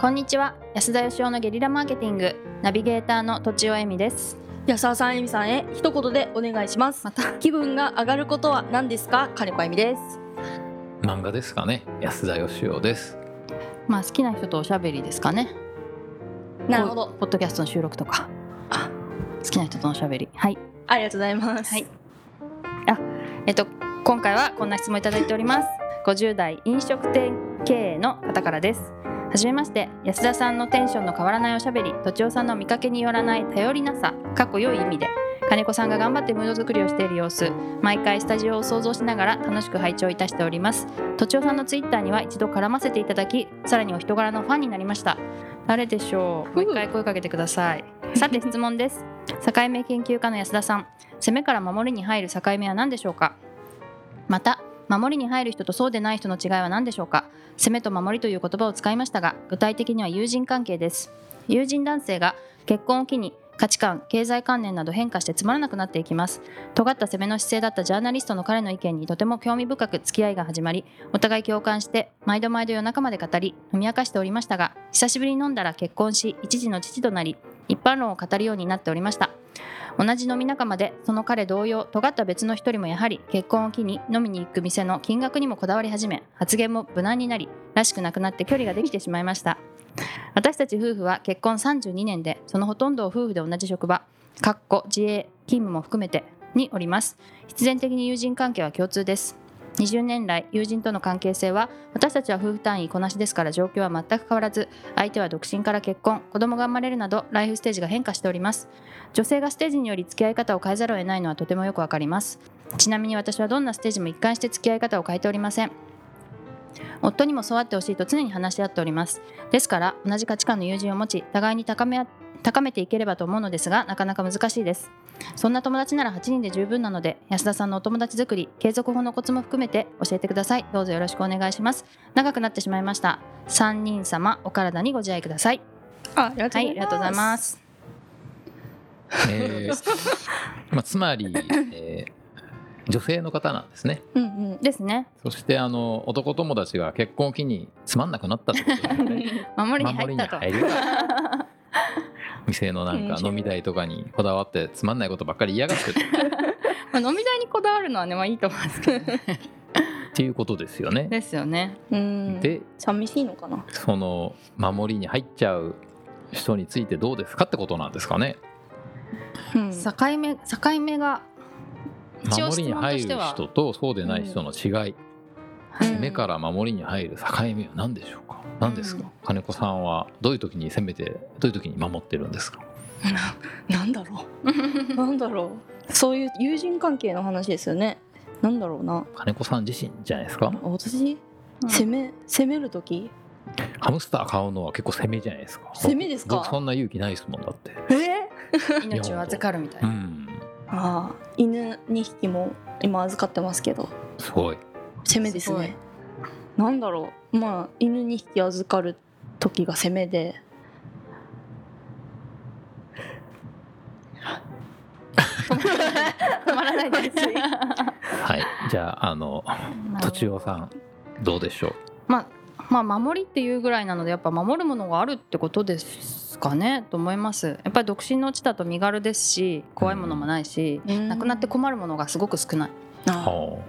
こんにちは。安田義雄のゲリラマーケティングナビゲーターのとちおえみです。安沢さん、えみさんへ一言でお願いします。また。気分が上がることは何ですか？金子あゆみです。漫画ですかね。安田義雄です。まあ好きな人とおしゃべりですかね。なるほど。ポポッドキャストの収録とか。あ。好きな人とのおしゃべり。はい。ありがとうございます。はい。えっと今回はこんな質問いただいております。50代飲食店経営の方からですはじめまして安田さんのテンションの変わらないおしゃべりとちおさんの見かけによらない頼りなさかっこ良い意味で金子さんが頑張ってムード作りをしている様子毎回スタジオを想像しながら楽しく拝聴いたしております。とちおさんのツイッターには一度絡ませていただきさらにお人柄のファンになりました。誰でしょう。もう一回声かけてください。さて質問です。境目研究家の安田さん。攻めから守りに入る境目は何でしょうか？また守りに入る人とそうでない人の違いは何でしょうか？攻めと守りという言葉を使いましたが具体的には友人関係です。友人男性が結婚を機に価値観経済観念など変化してつまらなくなっていきます。尖った攻めの姿勢だったジャーナリストの彼の意見にとても興味深く付き合いが始まりお互い共感して毎度毎度夜中まで語り飲み明かしておりましたが久しぶりに飲んだら結婚し一時の父となり一般論を語るようになっておりました。同じ飲み仲間でその彼同様尖った別の一人もやはり結婚を機に飲みに行く店の金額にもこだわり始め発言も無難になりらしくなくなって距離ができてしまいました。私たち夫婦は結婚32年でそのほとんどを夫婦で同じ職場かっこ自営勤務も含めてにおります。必然的に友人関係は共通です。20年来友人との関係性は私たちは夫婦単位こなしですから状況は全く変わらず相手は独身から結婚子供が生まれるなどライフステージが変化しております。女性がステージにより付き合い方を変えざるを得ないのはとてもよくわかります。ちなみに私はどんなステージも一貫して付き合い方を変えておりません。夫にもそうあってほしいと常に話し合っております。ですから同じ価値観の友人を持ち互いに高め合高めていければと思うのですがなかなか難しいです。そんな友達なら8人で十分なので安田さんのお友達作り継続法のコツも含めて教えてください。どうぞよろしくお願いします。長くなってしまいました。3人様お体にご自愛ください。あありがとうございます。りがとうございます。えー まあ、つまり、えー女性の方なんですね。うんうん。ですね。そしてあの男友達が結婚を機につまんなくなったってことですね。守りに入ったと。守りに入る店のなんか飲み代とかにこだわってつまんないことばっかり嫌がってる まあ飲み代にこだわるのはねまあいいと思うんですけどねっていうことですよね。ですよねうん。で寂しいのかな？その守りに入っちゃう人についてどうですかってことなんですかね。うん。境目境目が一応質守りに入る人とそうでない人の違い、うん攻めから守りに入る境目は何でしょうか？何ですか、うん。金子さんはどういう時に攻めてどういう時に守ってるんですか？なんだろう。なんだろう。そういう友人関係の話ですよね。なんだろうな。金子さん自身じゃないですか？私？うん。攻め攻める時？ハムスター買うのは結構攻めじゃないですか？攻めですか？僕そんな勇気ないですもんだって。え？命を預かるみたいうな、んああ犬2匹も今預かってますけど。すごい攻めですね。なんだろう。まあ犬2匹預かる時が攻めで。止まらないですはい。じゃああのとちおさんどうでしょう？まあまあ守りっていうぐらいなのでやっぱ守るものがあるってことですかね？と思います。やっぱり独身のうちだと身軽ですし怖いものもないし、なくなって困るものがすごく少ない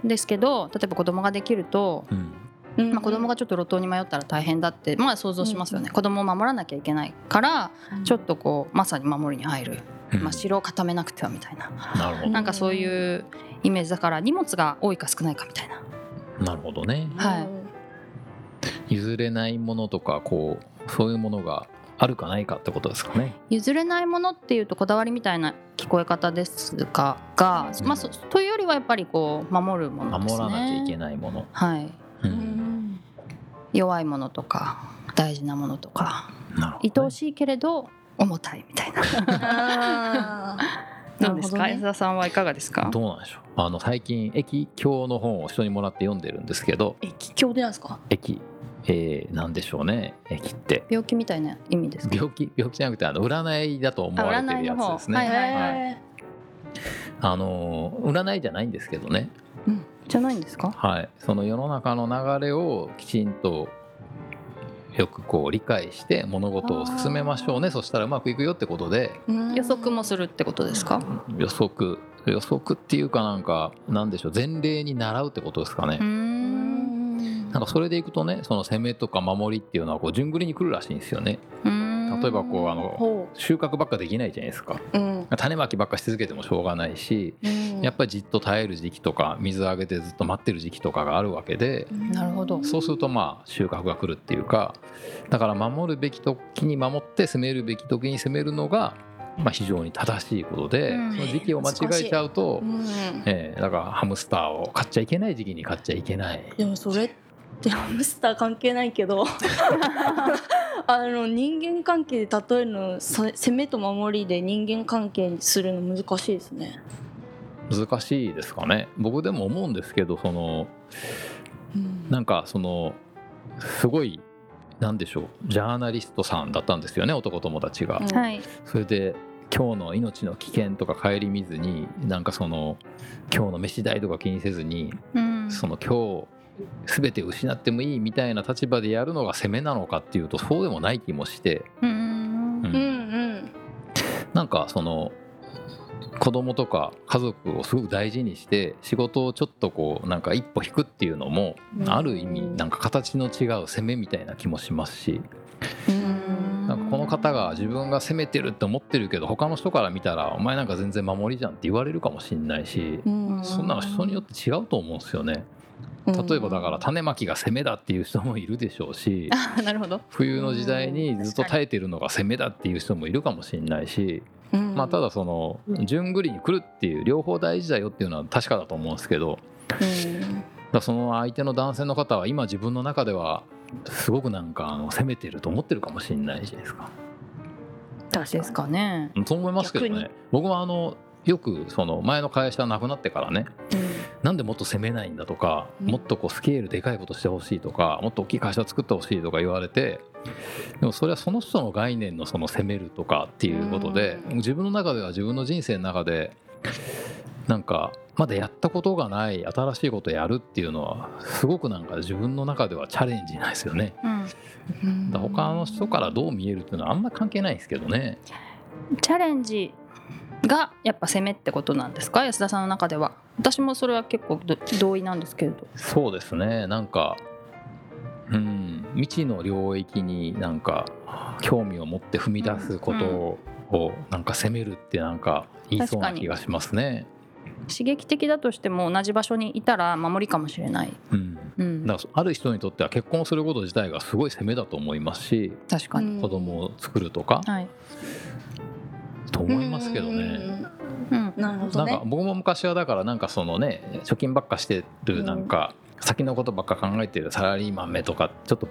ですけど例えば子供ができると、あうん。うんまあ、子供がちょっと路頭に迷ったら大変だってまあ想像しますよね、子供を守らなきゃいけないからちょっとこうまさに守りに入る、うん。まあ、城を固めなくてはみたいな。ななんかそういうイメージだから荷物が多いか少ないかみたいな。どなるほどね。はい。譲れないものとかこうそういうものがあるかないかってことですかね。譲れないものっていうとこだわりみたいな聞こえ方ですかが、うん。まあ、そというよりはやっぱりこう守るものですね。守らなきゃいけないもの、はい、ううん。ん弱いものとか大事なものとかなるほどね。愛おしいけれど重たいみたいな。あどうですか、さんはいかがですか？どうなんでしょう。あの最近駅教の本を人にもらって読んでるんですけど。駅境でなんですか？駅えー、なんでしょうね駅って。病気みたいな意味ですか？病気病気じゃなくてあの占いだと思われてるやつですね。あの方。はい。はいへあの占いじゃないんですけどね。じゃないんですか？はい。その世の中の流れをきちんとよくこう理解して物事を進めましょうね。そしたらうまくいくよってことで。予測もするってことですか？予測。予測っていうかなんかなんでしょう。前例に習うってことですかねなんかそれでいくとねその攻めとか守りっていうのはこう順繰りに来るらしいんですよね。例えばこうあのほ収穫ばっかできないじゃないですか。ううん種まきばっかし続けてもしょうがないしうん。やっぱりじっと耐える時期とか水あげてずっと待ってる時期とかがあるわけでなるほど。そうするとまあ収穫が来るっていうかだから守るべき時に守って攻めるべき時に攻めるのがまあ非常に正しいことでうん。その時期を間違えちゃうとうん。えーだからハムスターを買っちゃいけない時期に買っちゃいけない。でもそれってハムスター関係ないけど。あの人間関係で例えるのさ攻めと守りで人間関係にするの難しいですね。難しいですかね。僕でも思うんですけどそのなんかそのすごいなんでしょうジャーナリストさんだったんですよね男友達が。うん。はい。それで今日の命の危険とか顧みずになんかその今日の飯代とか気にせずにうん。その今日全て失ってもいいみたいな立場でやるのが攻めなのかっていうとそうでもない気もして、うーん。なんかその子供とか家族をすごく大事にして仕事をちょっとこうなんか一歩引くっていうのもうん。ある意味なんか形の違う攻めみたいな気もしますし。うん。なんかこの方が自分が攻めてるって思ってるけど他の人から見たらお前なんか全然守りじゃんって言われるかもしんないしうん。そんなの人によって違うと思うんですよね。例えばだから種まきが攻めだっていう人もいるでしょうし あなるほど。冬の時代にずっと耐えてるのが攻めだっていう人もいるかもしれないし、まあ、ただその順繰りに来るっていう両方大事だよっていうのは確かだと思うんですけどだその相手の男性の方は今自分の中ではすごくなんかあの攻めてると思ってるかもしれないじゃないですか。ですかねそう思いますけどね。僕もあのよくその前の会社なくなってからねなんでもっと攻めないんだとか、うん。もっとこうスケールでかいことしてほしいとかもっと大きい会社作ってほしいとか言われてでもそれはその人の概念のその攻めるとかっていうことで、うん。自分の中では自分の人生の中でなんかまだやったことがない新しいことをやるっていうのはすごくなんか自分の中ではチャレンジなんですよね。うん。他の人からどう見えるっていうのはあんま関係ないですけどね。チャレンジがやっぱ攻めってことなんですか？安田さんの中では。私もそれは結構ど同意なんですけれど。そうですね。なんかうん未知の領域になんか興味を持って踏み出すことをなんか責めるってなんか言いそうな気がしますね。刺激的だとしても同じ場所にいたら守りかもしれない、うん、うん、だからある人にとっては結婚すること自体がすごい責めだと思いますし確かに、子供を作るとかはい、と思いますけどね。うん、なるほどね。なんか僕も昔はだからなんかそのね貯金ばっかしてるなんか先のことばっか考えてるサラリーマンめとかちょっと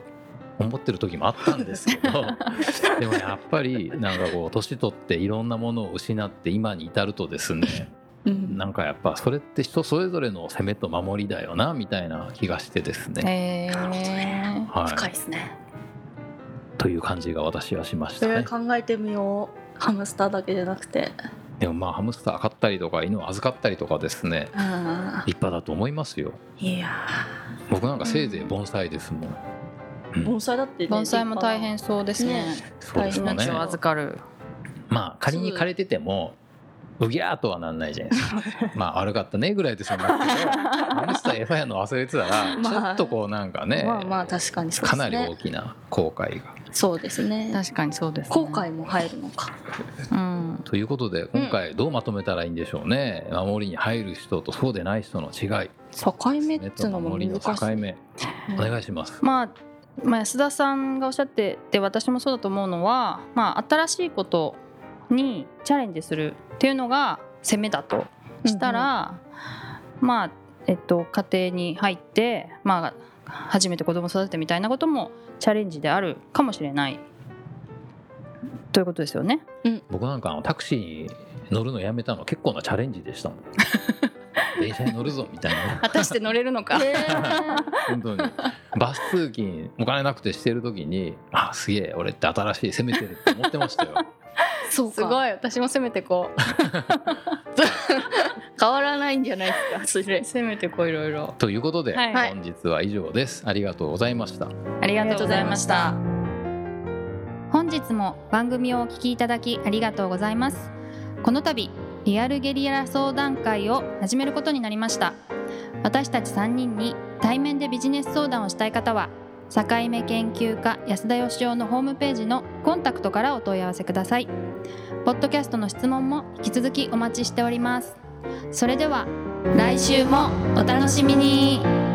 思ってる時もあったんですけど でもやっぱりなんかこう年取っていろんなものを失って今に至るとですねうん。なんかやっぱそれって人それぞれの攻めと守りだよなみたいな気がしてですね。へえはい、深いですね。という感じが私はしましたね。それ考えてみようハムスターだけじゃなくて。でもまあハムスター飼ったりとか犬を預かったりとかですね。あ立派だと思いますよ。いや僕なんかせいぜい盆栽ですもん。うん。盆栽だってね盆栽も大変そうですね。ね。そうですよね。命を預かる。まあ仮に枯れててもうぎゃーとはなんないじゃないですか。まあ悪かったねぐらいで済むけどハムスター餌やるの忘れてたら まあ。ちょっとこうなんかねまあまあ確かにそうですね。かなり大きな後悔が。そうですね。確かにそうです、ね、後悔も入るのか。うん。ということで今回どうまとめたらいいんでしょうね、守りに入る人とそうでない人の違い。境目っ目ていうのも難しい。境目。お願いします。まあまあ、安田さんがおっしゃってて私もそうだと思うのは、まあ、新しいことにチャレンジするっていうのが攻めだとしたら、まあえっと家庭に入って、まあ、初めて子供育ててみたいなこともチャレンジであるかもしれないということですよね。僕なんかあのタクシーに乗るのやめたの結構なチャレンジでしたもん。電車に乗るぞみたいな。果たして乗れるのか。え本当にバス通勤お金なくてしてる時にあすげえ俺って新しい攻めてるって思ってましたよそうすごい。私も攻めてこ 変わらないんじゃないですかそれ。う攻めてこういろいろ。ということで、はい。本日は以上です。ありがとうございました。ありがとうございました。本日も番組をお聞きいただきありがとうございます。この度リアルゲリラ相談会を始めることになりました。私たち3人に対面でビジネス相談をしたい方は境目研究家安田義雄のホームページのコンタクトからお問い合わせください。ポッドキャストの質問も引き続きお待ちしております。それでは来週もお楽しみに。